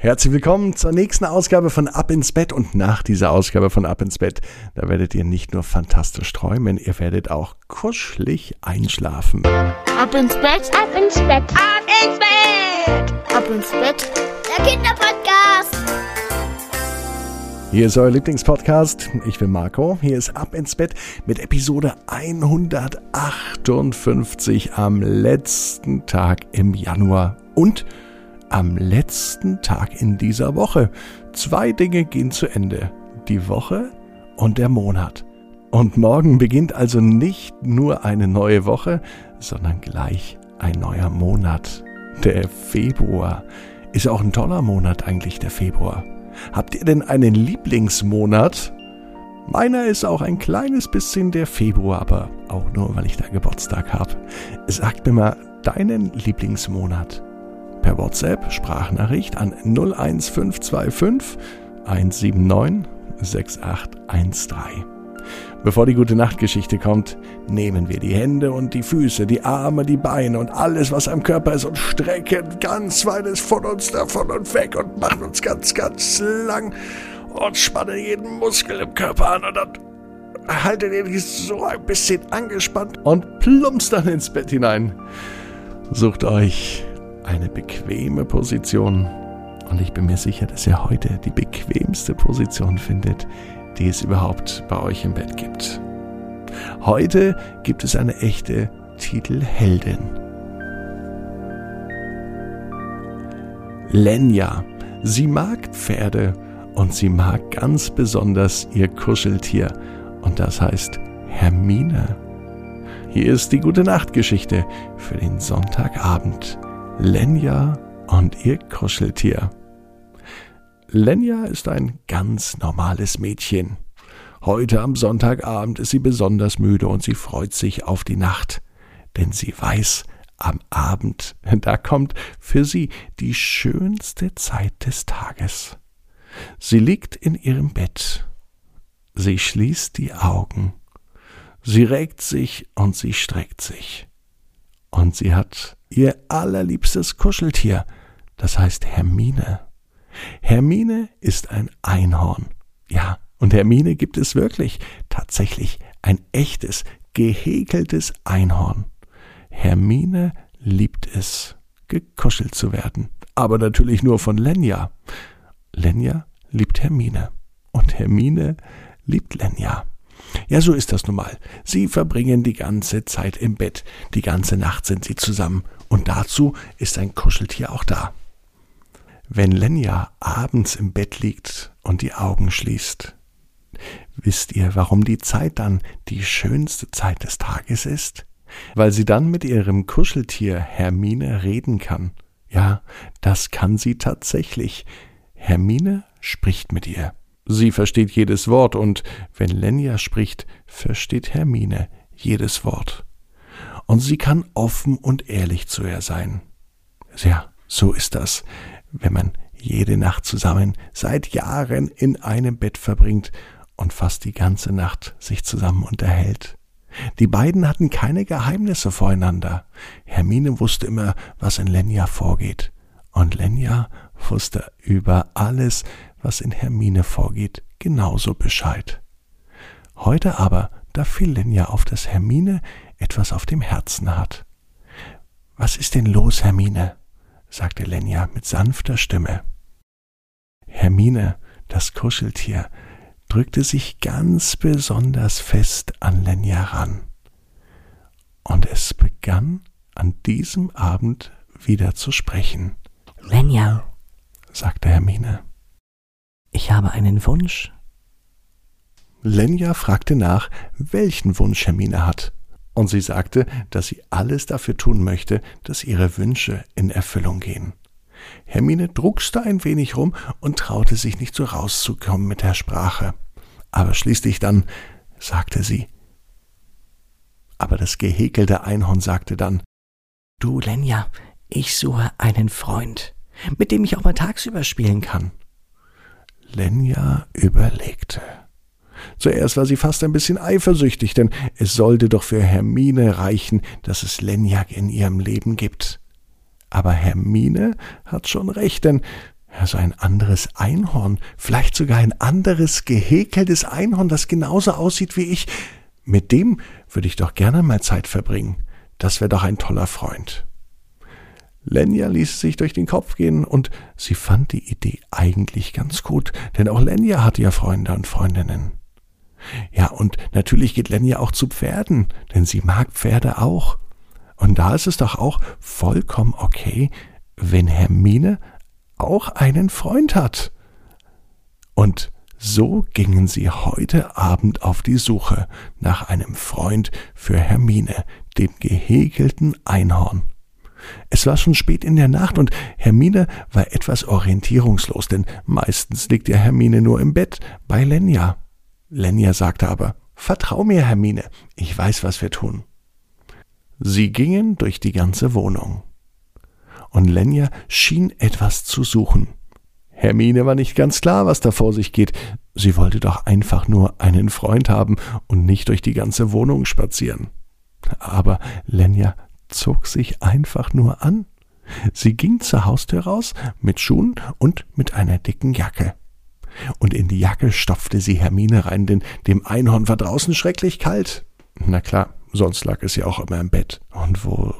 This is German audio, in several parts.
Herzlich willkommen zur nächsten Ausgabe von Ab ins Bett und nach dieser Ausgabe von Ab ins Bett, da werdet ihr nicht nur fantastisch träumen, ihr werdet auch kuschelig einschlafen. Ab ins Bett, ab ins Bett, ab ins Bett, ab ins Bett, der Kinderpodcast. Hier ist euer Lieblingspodcast. Ich bin Marco. Hier ist Ab ins Bett mit Episode 158 am letzten Tag im Januar und am letzten Tag in dieser Woche. Zwei Dinge gehen zu Ende. Die Woche und der Monat. Und morgen beginnt also nicht nur eine neue Woche, sondern gleich ein neuer Monat. Der Februar. Ist auch ein toller Monat eigentlich, der Februar. Habt ihr denn einen Lieblingsmonat? Meiner ist auch ein kleines bisschen der Februar, aber auch nur, weil ich da Geburtstag habe. Sag mir mal deinen Lieblingsmonat per WhatsApp Sprachnachricht an 01525 179 6813. Bevor die gute Nachtgeschichte kommt, nehmen wir die Hände und die Füße, die Arme, die Beine und alles, was am Körper ist und strecken ganz weit von uns davon und weg und machen uns ganz, ganz lang und spannen jeden Muskel im Körper an und dann haltet ihr so ein bisschen angespannt und plumpst dann ins Bett hinein. Sucht euch eine bequeme Position. Und ich bin mir sicher, dass ihr heute die bequemste Position findet, die es überhaupt bei euch im Bett gibt. Heute gibt es eine echte Titelheldin. Lenja. Sie mag Pferde und sie mag ganz besonders ihr Kuscheltier. Und das heißt Hermine. Hier ist die gute Nachtgeschichte für den Sonntagabend. Lenja und ihr Kuscheltier. Lenja ist ein ganz normales Mädchen. Heute am Sonntagabend ist sie besonders müde und sie freut sich auf die Nacht, denn sie weiß, am Abend, da kommt für sie die schönste Zeit des Tages. Sie liegt in ihrem Bett. Sie schließt die Augen. Sie regt sich und sie streckt sich. Und sie hat ihr allerliebstes Kuscheltier, das heißt Hermine. Hermine ist ein Einhorn. Ja, und Hermine gibt es wirklich, tatsächlich ein echtes, gehäkeltes Einhorn. Hermine liebt es, gekuschelt zu werden, aber natürlich nur von Lenja. Lenja liebt Hermine und Hermine liebt Lenja. Ja, so ist das nun mal. Sie verbringen die ganze Zeit im Bett, die ganze Nacht sind sie zusammen, und dazu ist ein Kuscheltier auch da. Wenn Lenja abends im Bett liegt und die Augen schließt, wisst ihr, warum die Zeit dann die schönste Zeit des Tages ist? Weil sie dann mit ihrem Kuscheltier Hermine reden kann. Ja, das kann sie tatsächlich. Hermine spricht mit ihr. Sie versteht jedes Wort und wenn Lenja spricht, versteht Hermine jedes Wort. Und sie kann offen und ehrlich zu ihr sein. Ja, so ist das, wenn man jede Nacht zusammen seit Jahren in einem Bett verbringt und fast die ganze Nacht sich zusammen unterhält. Die beiden hatten keine Geheimnisse voreinander. Hermine wusste immer, was in Lenja vorgeht. Und Lenja wusste über alles, was in Hermine vorgeht, genauso Bescheid. Heute aber, da fiel Lenja auf, dass Hermine etwas auf dem Herzen hat. Was ist denn los, Hermine? sagte Lenja mit sanfter Stimme. Hermine, das Kuscheltier, drückte sich ganz besonders fest an Lenja ran. Und es begann an diesem Abend wieder zu sprechen. Lenja, sagte Hermine. Ich habe einen Wunsch. Lenja fragte nach, welchen Wunsch Hermine hat, und sie sagte, dass sie alles dafür tun möchte, dass ihre Wünsche in Erfüllung gehen. Hermine druckste ein wenig rum und traute sich nicht so rauszukommen mit der Sprache. Aber schließlich dann sagte sie. Aber das gehäkelte Einhorn sagte dann Du, Lenja, ich suche einen Freund, mit dem ich auch mal tagsüber spielen kann. Lenja überlegte. Zuerst war sie fast ein bisschen eifersüchtig, denn es sollte doch für Hermine reichen, dass es Lenja in ihrem Leben gibt. Aber Hermine hat schon recht, denn Also ein anderes Einhorn, vielleicht sogar ein anderes gehäkeltes Einhorn, das genauso aussieht wie ich. Mit dem würde ich doch gerne mal Zeit verbringen. Das wäre doch ein toller Freund. Lenja ließ sich durch den Kopf gehen und sie fand die Idee eigentlich ganz gut, denn auch Lenja hat ja Freunde und Freundinnen. Ja, und natürlich geht Lenja auch zu Pferden, denn sie mag Pferde auch. Und da ist es doch auch vollkommen okay, wenn Hermine auch einen Freund hat. Und so gingen sie heute Abend auf die Suche nach einem Freund für Hermine, dem gehäkelten Einhorn. Es war schon spät in der Nacht und Hermine war etwas orientierungslos, denn meistens liegt ja Hermine nur im Bett bei Lenja. Lenja sagte aber, Vertrau mir, Hermine, ich weiß, was wir tun. Sie gingen durch die ganze Wohnung. Und Lenja schien etwas zu suchen. Hermine war nicht ganz klar, was da vor sich geht. Sie wollte doch einfach nur einen Freund haben und nicht durch die ganze Wohnung spazieren. Aber Lenja zog sich einfach nur an. Sie ging zur Haustür raus mit Schuhen und mit einer dicken Jacke. Und in die Jacke stopfte sie Hermine rein, denn dem Einhorn war draußen schrecklich kalt. Na klar, sonst lag es ja auch immer im Bett. Und wo?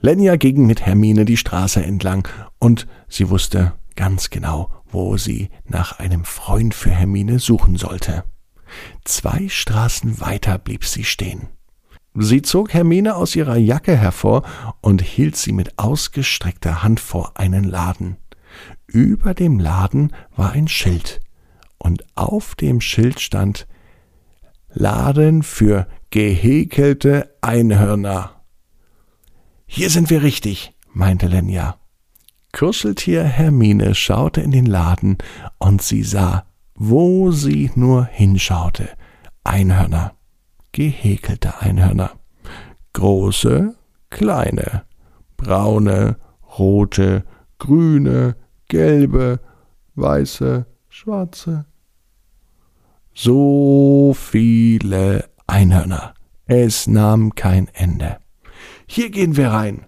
Lenja ging mit Hermine die Straße entlang, und sie wusste ganz genau, wo sie nach einem Freund für Hermine suchen sollte. Zwei Straßen weiter blieb sie stehen. Sie zog Hermine aus ihrer Jacke hervor und hielt sie mit ausgestreckter Hand vor einen Laden. Über dem Laden war ein Schild, und auf dem Schild stand Laden für gehäkelte Einhörner. Hier sind wir richtig, meinte Lenja. Kuscheltier Hermine schaute in den Laden und sie sah, wo sie nur hinschaute, Einhörner gehäkelte Einhörner. Große, kleine, braune, rote, grüne, gelbe, weiße, schwarze. So viele Einhörner. Es nahm kein Ende. Hier gehen wir rein.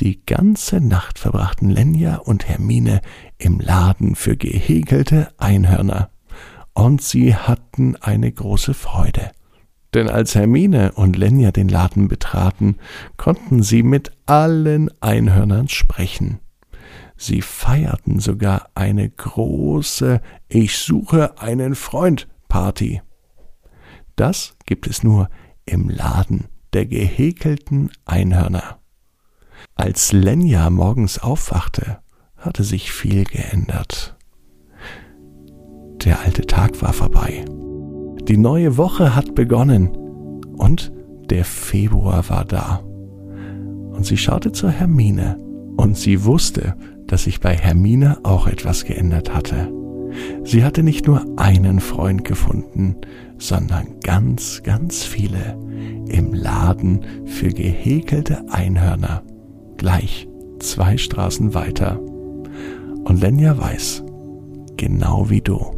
Die ganze Nacht verbrachten Lenja und Hermine im Laden für gehäkelte Einhörner. Und sie hatten eine große Freude. Denn als Hermine und Lenja den Laden betraten, konnten sie mit allen Einhörnern sprechen. Sie feierten sogar eine große Ich suche einen Freund Party. Das gibt es nur im Laden der gehäkelten Einhörner. Als Lenja morgens aufwachte, hatte sich viel geändert. Der alte Tag war vorbei. Die neue Woche hat begonnen und der Februar war da. Und sie schaute zur Hermine und sie wusste, dass sich bei Hermine auch etwas geändert hatte. Sie hatte nicht nur einen Freund gefunden, sondern ganz, ganz viele im Laden für gehäkelte Einhörner, gleich zwei Straßen weiter. Und Lenja weiß, genau wie du,